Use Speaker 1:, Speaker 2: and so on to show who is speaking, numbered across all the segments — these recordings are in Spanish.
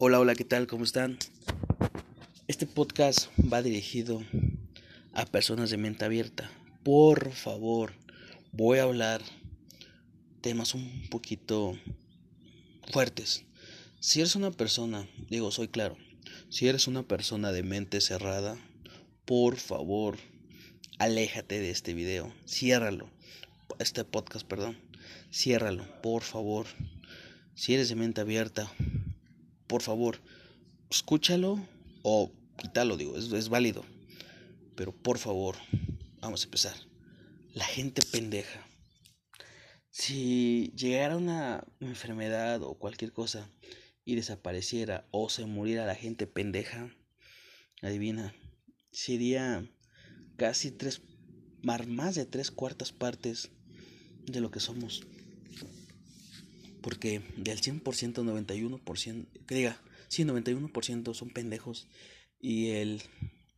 Speaker 1: Hola, hola, ¿qué tal? ¿Cómo están? Este podcast va dirigido a personas de mente abierta. Por favor, voy a hablar temas un poquito fuertes. Si eres una persona, digo, soy claro, si eres una persona de mente cerrada, por favor, aléjate de este video, ciérralo, este podcast, perdón, ciérralo, por favor. Si eres de mente abierta, por favor, escúchalo o quítalo, digo, es, es válido. Pero por favor, vamos a empezar. La gente pendeja. Si llegara una enfermedad o cualquier cosa y desapareciera o se muriera la gente pendeja, adivina, sería casi tres, más de tres cuartas partes de lo que somos. Porque del 100%, 91%, que diga, sí, 91% son pendejos y el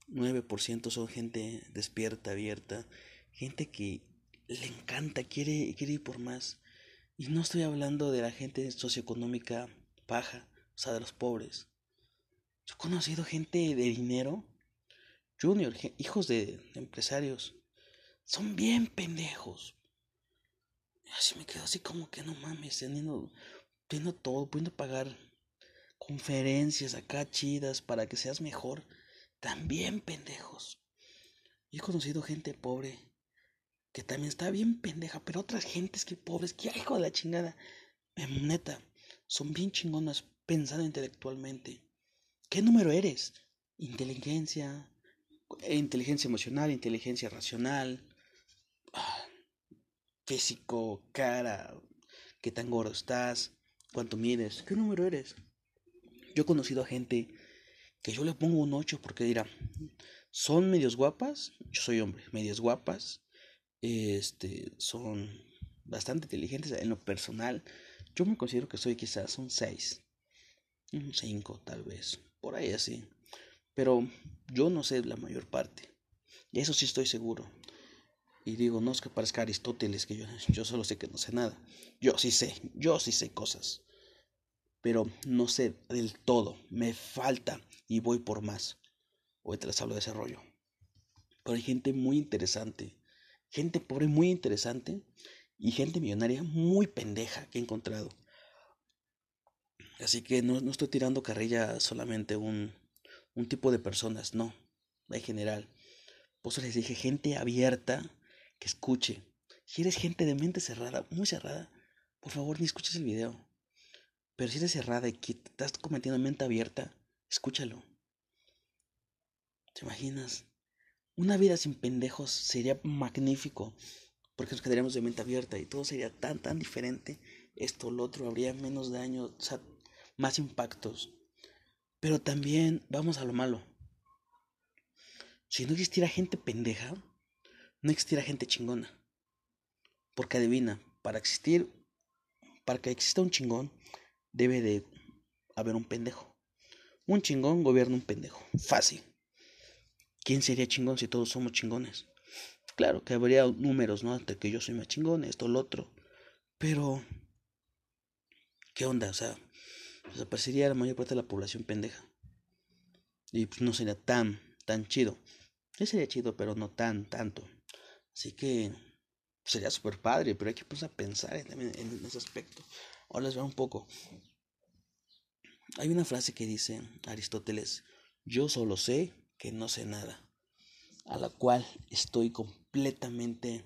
Speaker 1: 9% son gente despierta, abierta, gente que le encanta, quiere, quiere ir por más. Y no estoy hablando de la gente socioeconómica baja, o sea, de los pobres. Yo he conocido gente de dinero, junior, hijos de empresarios, son bien pendejos, así me quedo así como que no mames, teniendo, teniendo todo, pudiendo pagar conferencias acá chidas para que seas mejor. También pendejos. Y he conocido gente pobre que también está bien pendeja, pero otras gentes que pobres, que hijo de la chingada. Em, neta, son bien chingonas pensando intelectualmente. ¿Qué número eres? Inteligencia, inteligencia emocional, inteligencia racional, físico, cara, qué tan gordo estás, cuánto mides, qué número eres. Yo he conocido a gente que yo le pongo un 8 porque dirá, son medios guapas, yo soy hombre, medias guapas, este, son bastante inteligentes en lo personal. Yo me considero que soy quizás un 6, un 5 tal vez, por ahí así. Pero yo no sé la mayor parte. Y eso sí estoy seguro. Y digo, no es que parezca Aristóteles, que yo, yo solo sé que no sé nada. Yo sí sé, yo sí sé cosas. Pero no sé del todo, me falta y voy por más. Hoy te les hablo de ese rollo. Pero hay gente muy interesante, gente pobre muy interesante y gente millonaria muy pendeja que he encontrado. Así que no, no estoy tirando carrilla solamente un, un tipo de personas, no, en general. Por eso les dije gente abierta que escuche. Si eres gente de mente cerrada, muy cerrada, por favor ni escuches el video. Pero si eres cerrada y que estás cometiendo mente abierta, escúchalo. ¿Te imaginas? Una vida sin pendejos sería magnífico, porque nos quedaríamos de mente abierta y todo sería tan, tan diferente. Esto, lo otro, habría menos daño, o sea, más impactos. Pero también vamos a lo malo. Si no existiera gente pendeja, no existirá gente chingona. Porque adivina, para existir, para que exista un chingón, debe de haber un pendejo. Un chingón gobierna un pendejo. Fácil. ¿Quién sería chingón si todos somos chingones? Claro que habría números, ¿no? Entre que yo soy más chingón, esto, lo otro. Pero, ¿qué onda? O sea, desaparecería la mayor parte de la población pendeja. Y pues no sería tan, tan chido. Sí sería chido, pero no tan, tanto. Así que sería súper padre, pero hay que a pensar en, ese aspecto. Ahora les veo un poco. Hay una frase que dice Aristóteles, yo solo sé que no sé nada, a la cual estoy completamente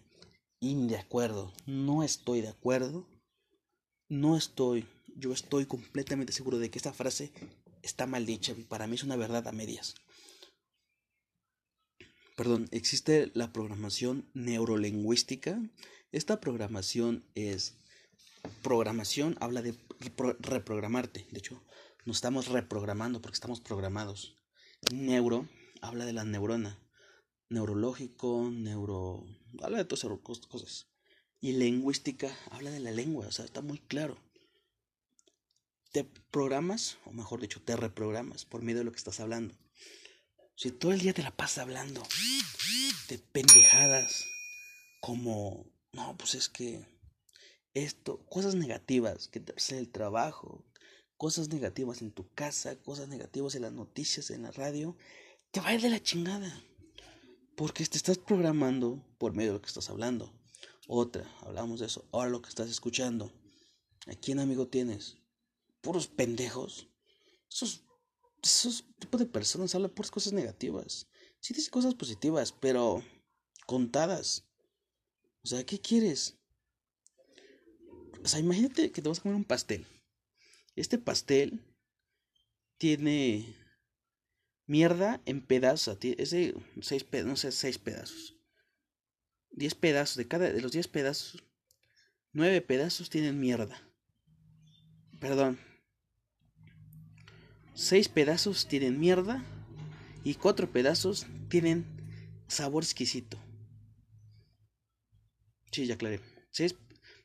Speaker 1: de acuerdo. No estoy de acuerdo. No estoy, yo estoy completamente seguro de que esta frase está mal dicha y para mí es una verdad a medias perdón, existe la programación neurolingüística. Esta programación es programación, habla de reprogramarte. De hecho, nos estamos reprogramando porque estamos programados. Neuro habla de la neurona. Neurológico, neuro. habla de todas esas cosas. Y lingüística habla de la lengua, o sea, está muy claro. Te programas, o mejor dicho, te reprogramas por medio de lo que estás hablando. Si todo el día te la pasas hablando de pendejadas como, no, pues es que esto, cosas negativas, que te hace el trabajo, cosas negativas en tu casa, cosas negativas en las noticias, en la radio, te va a ir de la chingada. Porque te estás programando por medio de lo que estás hablando. Otra, hablamos de eso. Ahora lo que estás escuchando. ¿A quién amigo tienes? Puros pendejos. Esos, esos tipos de personas hablan por cosas negativas. Sí dicen cosas positivas, pero contadas. O sea, ¿qué quieres? O sea, imagínate que te vas a comer un pastel. Este pastel tiene mierda en pedazos. Es de seis, no sé, seis pedazos. Diez pedazos. De cada de los diez pedazos, nueve pedazos tienen mierda. Perdón. Seis pedazos tienen mierda y cuatro pedazos tienen sabor exquisito. Sí, ya aclaré. Seis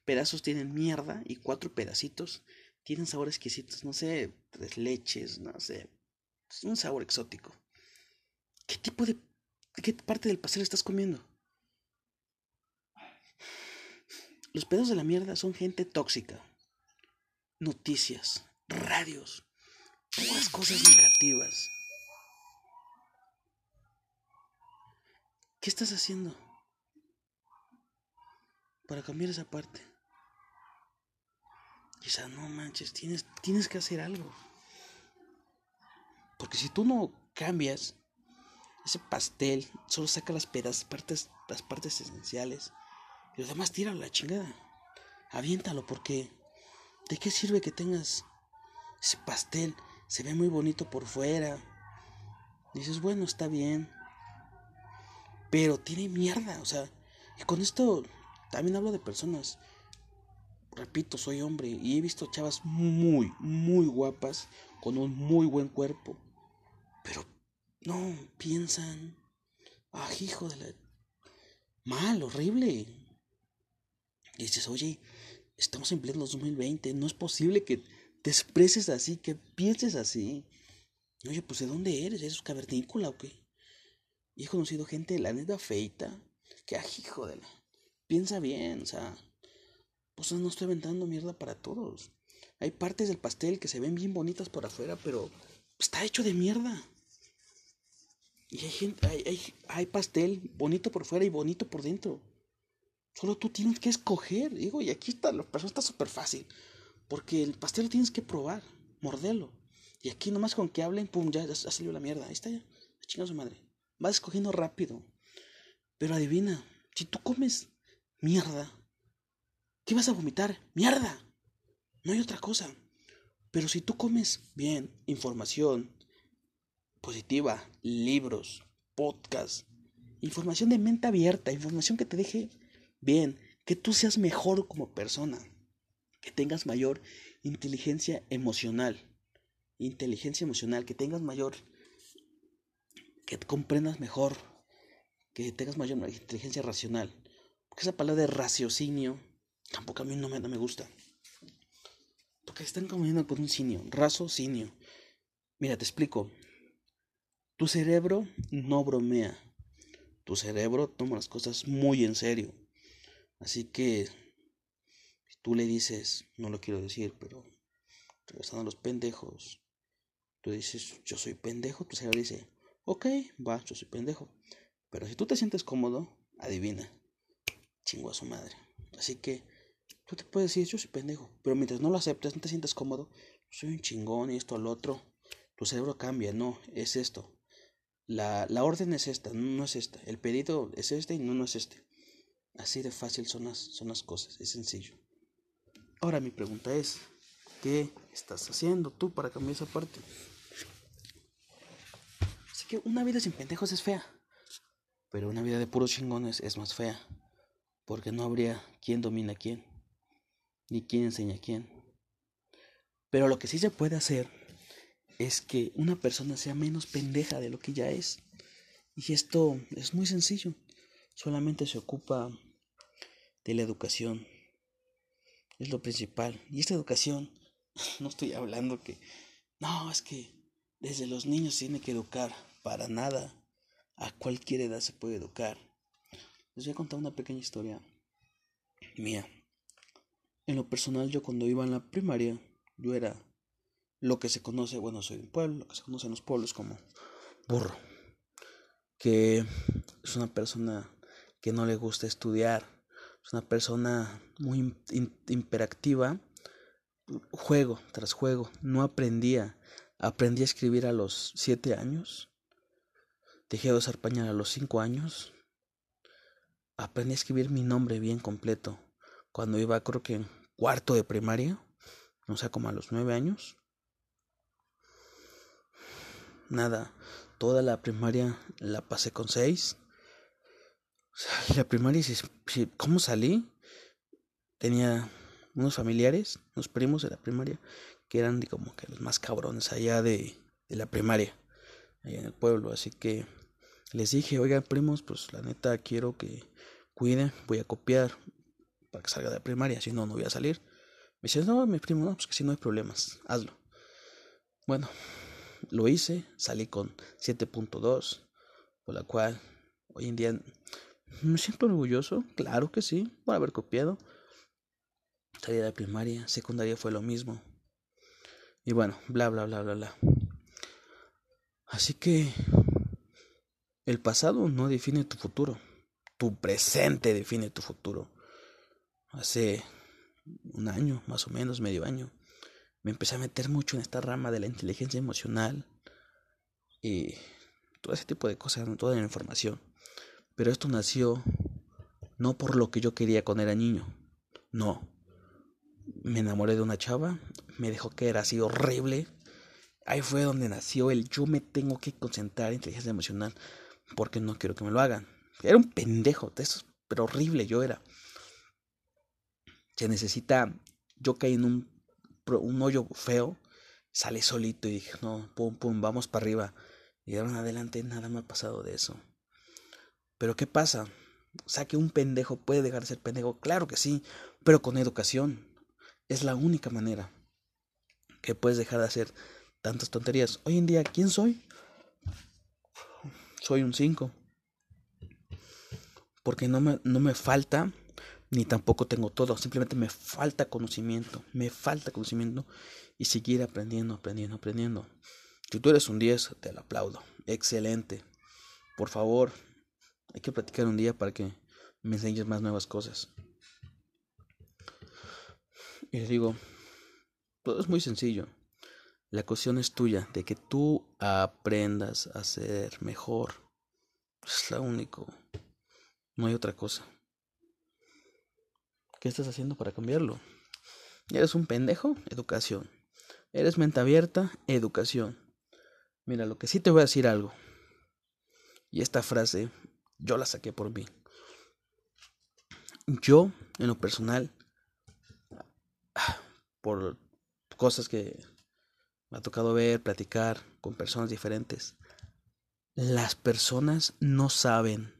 Speaker 1: pedazos tienen mierda y cuatro pedacitos tienen sabores exquisitos. No sé, tres leches, no sé. Es un sabor exótico. ¿Qué tipo de... ¿Qué parte del pastel estás comiendo? Los pedos de la mierda son gente tóxica. Noticias, radios, todas cosas negativas. ¿Qué estás haciendo para cambiar esa parte? Quizá no manches, tienes, tienes que hacer algo. Porque si tú no cambias, ese pastel solo saca las pedazos, partes, las partes esenciales. Y los demás tíralo a la chingada. Aviéntalo porque ¿de qué sirve que tengas ese pastel? Se ve muy bonito por fuera. Dices, bueno, está bien. Pero tiene mierda, o sea, y con esto también hablo de personas repito, soy hombre y he visto chavas muy, muy guapas con un muy buen cuerpo. Pero no piensan, ah, hijo de la... Mal, horrible. Dices, oye, estamos en pleno 2020, no es posible que te expreses así, que pienses así. Oye, pues ¿de dónde eres? ¿Eres cavernícola o qué? Y he conocido gente, la neta feita, que, hijo de la... Piensa bien, o sea, pues no estoy aventando mierda para todos. Hay partes del pastel que se ven bien bonitas por afuera, pero está hecho de mierda. Y hay, gente, hay, hay, pastel bonito por fuera y bonito por dentro. Solo tú tienes que escoger. Digo, y aquí está, la persona está súper fácil. Porque el pastel lo tienes que probar, morderlo. Y aquí nomás con que hablen, pum, ya, ya salió la mierda. Ahí está ya. Chinga su madre. Vas escogiendo rápido. Pero adivina, si tú comes mierda, ¿Qué vas a vomitar? ¡Mierda! No hay otra cosa. Pero si tú comes bien información positiva, libros, podcast, información de mente abierta, información que te deje bien, que tú seas mejor como persona, que tengas mayor inteligencia emocional, inteligencia emocional, que tengas mayor, que comprendas mejor, que tengas mayor inteligencia racional. Porque esa palabra de raciocinio Tampoco a mí no me, gusta. Porque están comiendo con un simio, simio. Mira, te explico. Tu cerebro no bromea. Tu cerebro toma las cosas muy en serio. Así que, tú le dices, no lo quiero decir, pero regresando a los pendejos, tú dices, yo soy pendejo, tu cerebro dice, ok, va, yo soy pendejo. Pero si tú te sientes cómodo, adivina, chingo a su madre. Así que Tú te puedes decir, yo soy pendejo, pero mientras no lo aceptes, no te sientas cómodo, soy un chingón y esto al otro, tu cerebro cambia, no, es esto. La, la orden es esta, no, es esta. El pedido es este y no, no es este. Así de fácil son las, son las cosas, es sencillo. Ahora mi pregunta es, ¿qué estás haciendo tú para cambiar esa parte? Así que una vida sin pendejos es fea, pero una vida de puros chingones es más fea, porque no habría quién domina a quién ni quién enseña a quién. Pero lo que sí se puede hacer es que una persona sea menos pendeja de lo que ya es. Y esto es muy sencillo. Solamente se ocupa de la educación. Es lo principal. Y esta educación, no estoy hablando que... No, es que desde los niños se tiene que educar. Para nada. A cualquier edad se puede educar. Les voy a contar una pequeña historia mía. En lo personal, yo cuando iba en la primaria, yo era lo que se conoce, bueno, soy de un pueblo, lo que se conoce en los pueblos como burro, que es una persona que no le gusta estudiar, es una persona muy imperactiva, juego tras juego, no aprendía, aprendí a escribir a los siete años, dejé de usar pañal a los cinco años, aprendí a escribir mi nombre bien completo cuando iba creo que en cuarto de primaria, o sea, como a los nueve años. Nada, toda la primaria la pasé con seis. La primaria, ¿cómo salí? Tenía unos familiares, unos primos de la primaria, que eran como que los más cabrones allá de, de la primaria, allá en el pueblo. Así que les dije, oigan primos, pues la neta quiero que cuiden, voy a copiar para que salga de la primaria, si no, no voy a salir. Me dice, no, mi primo, no, pues que si no hay problemas, hazlo. Bueno, lo hice, salí con 7.2, por la cual hoy en día me siento orgulloso, claro que sí, por haber copiado. Salí de primaria, secundaria fue lo mismo. Y bueno, bla, bla, bla, bla, bla. Así que el pasado no define tu futuro, tu presente define tu futuro. Hace un año, más o menos, medio año, me empecé a meter mucho en esta rama de la inteligencia emocional y todo ese tipo de cosas, toda la información. Pero esto nació no por lo que yo quería cuando era niño, no. Me enamoré de una chava, me dejó que era así horrible. Ahí fue donde nació el yo me tengo que concentrar en inteligencia emocional porque no quiero que me lo hagan. Era un pendejo, de eso, pero horrible yo era. Se necesita, yo caí en un un hoyo feo, sale solito y dije, no, pum, pum, vamos para arriba. Y de ahora en adelante nada me ha pasado de eso. Pero ¿qué pasa? O sea, que un pendejo puede dejar de ser pendejo. Claro que sí, pero con educación. Es la única manera que puedes dejar de hacer tantas tonterías. Hoy en día, ¿quién soy? Soy un 5. Porque no me, no me falta ni tampoco tengo todo, simplemente me falta conocimiento, me falta conocimiento y seguir aprendiendo, aprendiendo, aprendiendo. Si tú eres un 10, te lo aplaudo, excelente. Por favor, hay que platicar un día para que me enseñes más nuevas cosas. Y les digo, todo es muy sencillo. La cuestión es tuya, de que tú aprendas a ser mejor. Es lo único. No hay otra cosa. ¿Qué estás haciendo para cambiarlo? ¿Eres un pendejo? Educación. ¿Eres mente abierta? Educación. Mira, lo que sí te voy a decir algo. Y esta frase yo la saqué por mí. Yo, en lo personal, por cosas que me ha tocado ver, platicar con personas diferentes, las personas no saben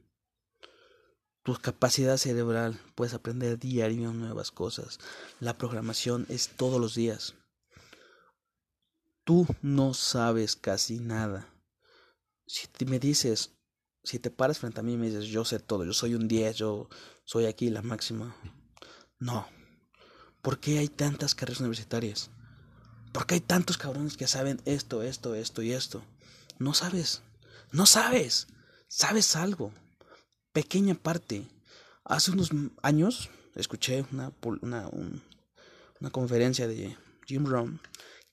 Speaker 1: tu capacidad cerebral, puedes aprender diario nuevas cosas. La programación es todos los días. Tú no sabes casi nada. Si me dices, si te paras frente a mí y me dices, yo sé todo, yo soy un 10, yo soy aquí la máxima. No. ¿Por qué hay tantas carreras universitarias? ¿Por qué hay tantos cabrones que saben esto, esto, esto y esto? No sabes. No sabes. Sabes algo pequeña parte. Hace unos años escuché una, una, una conferencia de Jim Rohn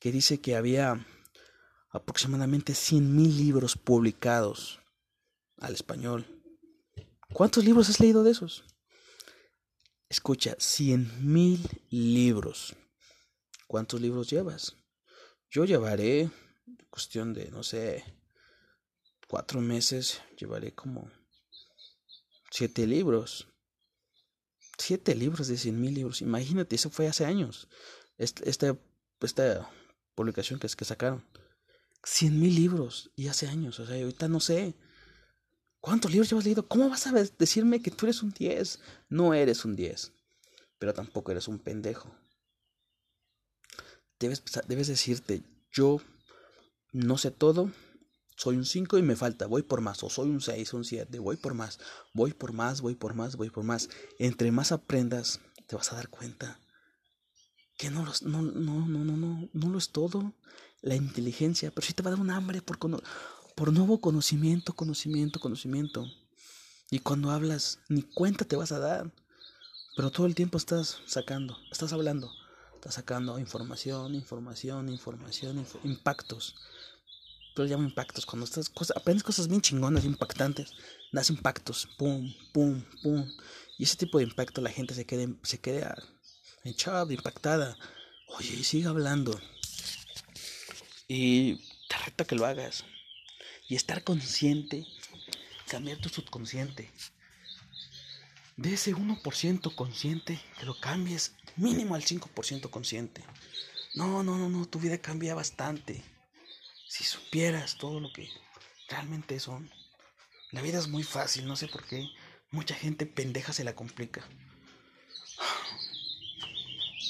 Speaker 1: que dice que había aproximadamente 100.000 libros publicados al español. ¿Cuántos libros has leído de esos? Escucha, 100.000 libros. ¿Cuántos libros llevas? Yo llevaré, cuestión de, no sé, cuatro meses, llevaré como Siete libros. Siete libros de cien mil libros. Imagínate, eso fue hace años. Esta, esta, publicación que, es que sacaron. Cien mil libros. Y hace años. O sea, ahorita no sé. ¿Cuántos libros llevas leído? ¿Cómo vas a decirme que tú eres un 10? No eres un 10. Pero tampoco eres un pendejo. Debes, decirte, yo no sé todo, soy un 5 y me falta, voy por más, o soy un 6, un 7, voy por más, voy por más, voy por más, voy por más. Entre más aprendas, te vas a dar cuenta que no, lo es todo la inteligencia, pero sí te va a dar un hambre por, por nuevo conocimiento, conocimiento, conocimiento. Y cuando hablas, ni cuenta te vas a dar, pero todo el tiempo estás sacando, estás hablando, estás sacando información, información, información, impactos. Yo llamo impactos, cuando estás, aprendes cosas bien chingonas, impactantes, das impactos, pum, pum, pum. Y ese tipo de impacto la gente se queda, se queda echada, impactada. Oye, sigue hablando. Y te reto que lo hagas. Y estar consciente, cambiar tu subconsciente. De ese 1% consciente, que lo cambies mínimo al 5% consciente. No, no, no, no, tu vida cambia bastante. Si supieras todo lo que realmente son. La vida es muy fácil, no sé por qué. Mucha gente pendeja se la complica.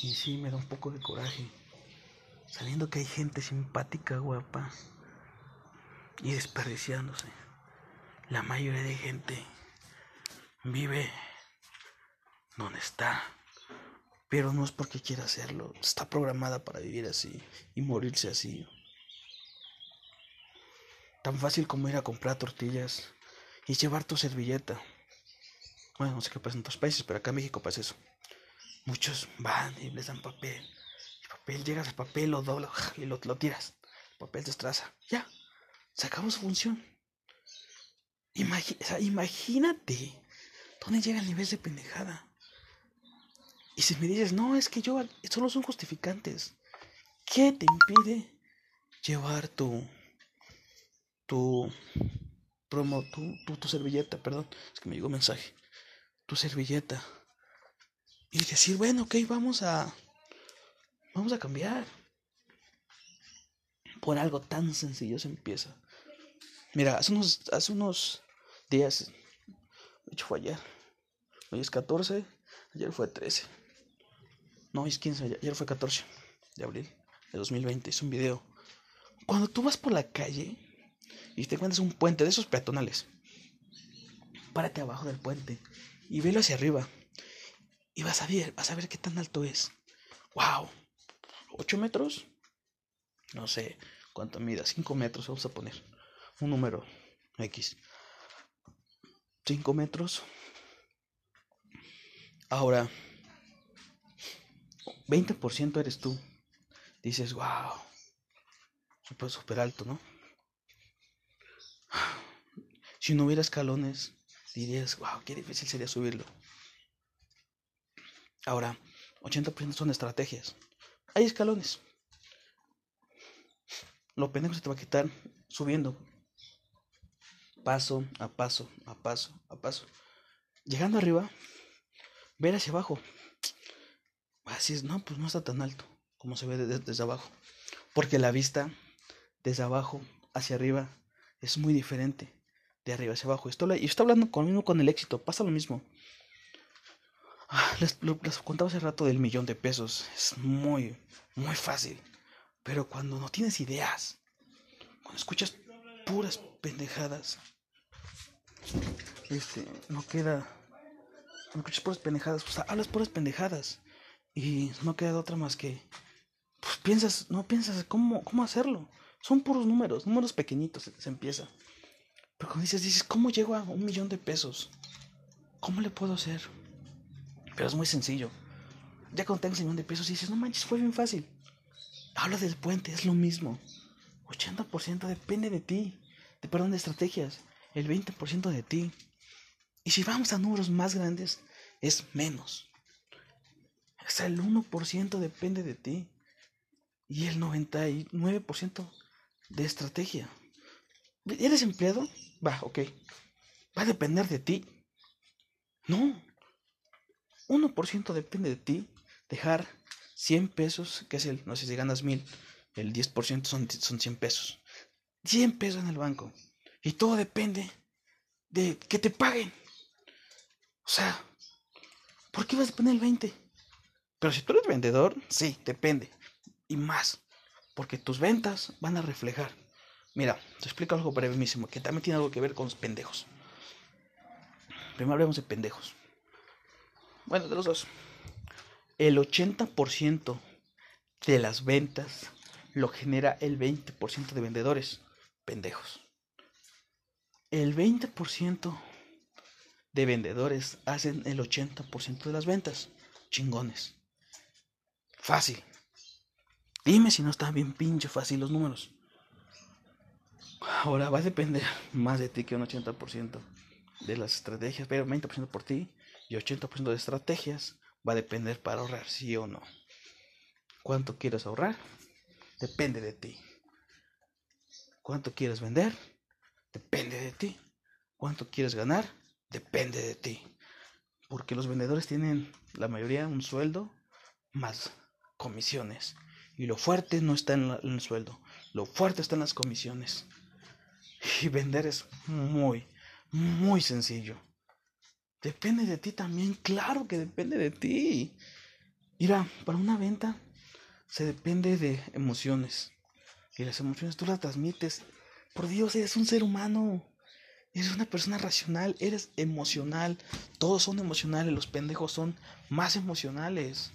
Speaker 1: Y sí, me da un poco de coraje. Sabiendo que hay gente simpática, guapa. Y desperdiciándose. La mayoría de gente vive donde está. Pero no es porque quiera hacerlo. Está programada para vivir así y morirse así. Tan fácil como ir a comprar tortillas y llevar tu servilleta. Bueno, no sé qué pasa en otros países, pero acá en México pasa eso. Muchos van y les dan papel. El papel, llegas al papel, lo doblas y lo, lo tiras. El papel destraza. Ya, su función. imagínate dónde llega el nivel de pendejada. Y si me dices, no, es que yo, solo son justificantes. ¿Qué te impide llevar tu, tu, promo, tu, tu, tu servilleta, perdón, es que me llegó un mensaje, tu servilleta y decir, bueno, ok, vamos a, vamos a cambiar. Por algo tan sencillo se empieza. Mira, hace unos, hace unos días, de hecho fue ayer, hoy es 14, ayer fue 13, no, hoy es 15, ayer fue 14 de abril de 2020, es un video. Cuando tú vas por la calle y te encuentras un puente de esos peatonales, párate abajo del puente y velo hacia arriba y vas a ver, vas a ver qué tan alto es. ¡Wow! ¿8 metros? No sé cuánto mida. 5 metros, vamos a poner. Un número X. 5 metros. Ahora, 20% eres tú. Dices, wow. Súper, súper alto, ¿no? Si no hubiera escalones, dirías, wow, qué difícil sería subirlo. Ahora, 80% son estrategias. Hay escalones. Lo pendejo se te va a quitar subiendo. Paso a paso, a paso, a paso. Llegando arriba, ver hacia abajo. Así es, no, pues no está tan alto como se ve desde, abajo. Porque la vista desde abajo hacia arriba es muy diferente de arriba hacia abajo. Y estoy hablando con, con el éxito, pasa lo mismo. Ah, les, contaba hace rato del millón de pesos. Es muy, muy fácil. Pero cuando no tienes ideas, cuando escuchas puras pendejadas, este, no queda. Cuando escuchas puras pendejadas, pues hablas puras pendejadas. Y no queda otra más que. Pues piensas, no piensas cómo, cómo hacerlo. Son puros números, números pequeñitos, se empieza. Pero cuando dices, dices, ¿cómo llego a un millón de pesos? ¿Cómo le puedo hacer? Pero es muy sencillo. Ya cuando tengas un millón de pesos dices, no manches, fue bien fácil. Habla del puente, es lo mismo. 80% depende de ti. De, perdón, de estrategias. El 20% de ti. Y si vamos a números más grandes, es menos. Hasta el 1% depende de ti. Y el 99% de estrategia. ¿Eres empleado? Va, ok. Va a depender de ti. No, 1% depende de ti. Dejar 100 pesos, que es el, no sé si ganas 1000, el 10% son, son 100 pesos. 100 pesos en el banco. Y todo depende de que te paguen. O sea, ¿por qué vas a poner el 20? Pero si tú eres vendedor, sí, depende. Y más. Porque tus ventas van a reflejar. Mira, te explico algo brevísimo que también tiene algo que ver con los pendejos. Primero hablemos de pendejos bueno, de los dos, el 80% de las ventas lo genera el 20% de vendedores pendejos. El 20% de vendedores hacen el 80% de las ventas. Chingones. Fácil. Dime si no están bien pinche fácil los números. Ahora va a depender más de ti que un 80% de las estrategias, pero 20% por ti y 80% de estrategias va a depender para ahorrar, sí o no. ¿Cuánto quieres ahorrar? Depende de ti. ¿Cuánto quieres vender? Depende de ti. ¿Cuánto quieres ganar? Depende de ti. Porque los vendedores tienen la mayoría un sueldo más comisiones. Y lo fuerte no está en, el sueldo. Lo fuerte está en las comisiones. Y vender es muy, muy sencillo. Depende de ti también. Claro que depende de ti. Mira, para una venta se depende de emociones. Y las emociones tú las transmites. Por Dios, eres un ser humano. Eres una persona racional, eres emocional. Todos son emocionales, los pendejos son más emocionales.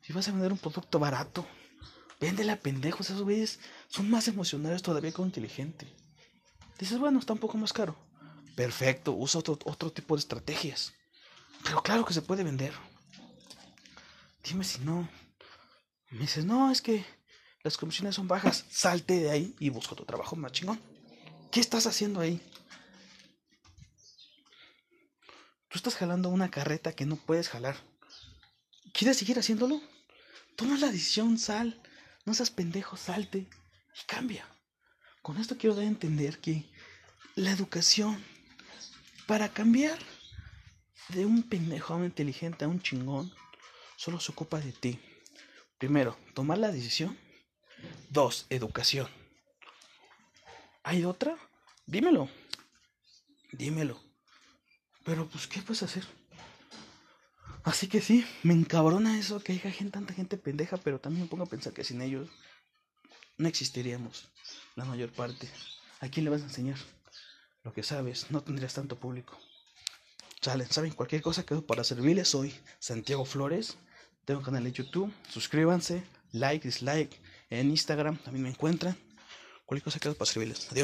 Speaker 1: Si vas a vender un producto barato, véndele a pendejos. Esos güeyes son más emocionales todavía que inteligente. Dices, bueno, está un poco más caro. Perfecto, usa otro, otro tipo de estrategias. Pero claro que se puede vender. Dime si no. Me dices, no, es que las comisiones son bajas. Salte de ahí y busca otro trabajo más chingón. ¿Qué estás haciendo ahí? Tú estás jalando una carreta que no puedes jalar. ¿Quieres seguir haciéndolo? Toma la decisión, sal. No seas pendejo, salte y cambia. Con esto quiero dar a entender que la educación, para cambiar de un pendejo a un inteligente a un chingón, solo se ocupa de ti. Primero, tomar la decisión. Dos, educación. ¿Hay otra? Dímelo. Dímelo. Pero pues, ¿qué puedes hacer? Así que sí, me encabrona eso, que haya gente, tanta gente pendeja, pero también me pongo a pensar que sin ellos no existiríamos la mayor parte. ¿A quién le vas a enseñar? Lo que sabes, no tendrías tanto público. Salen, saben, cualquier cosa quedo para servirles. Soy Santiago Flores, tengo un canal de YouTube, suscríbanse, like, dislike, en Instagram también me encuentran. Cualquier cosa quedo para servirles. Adiós.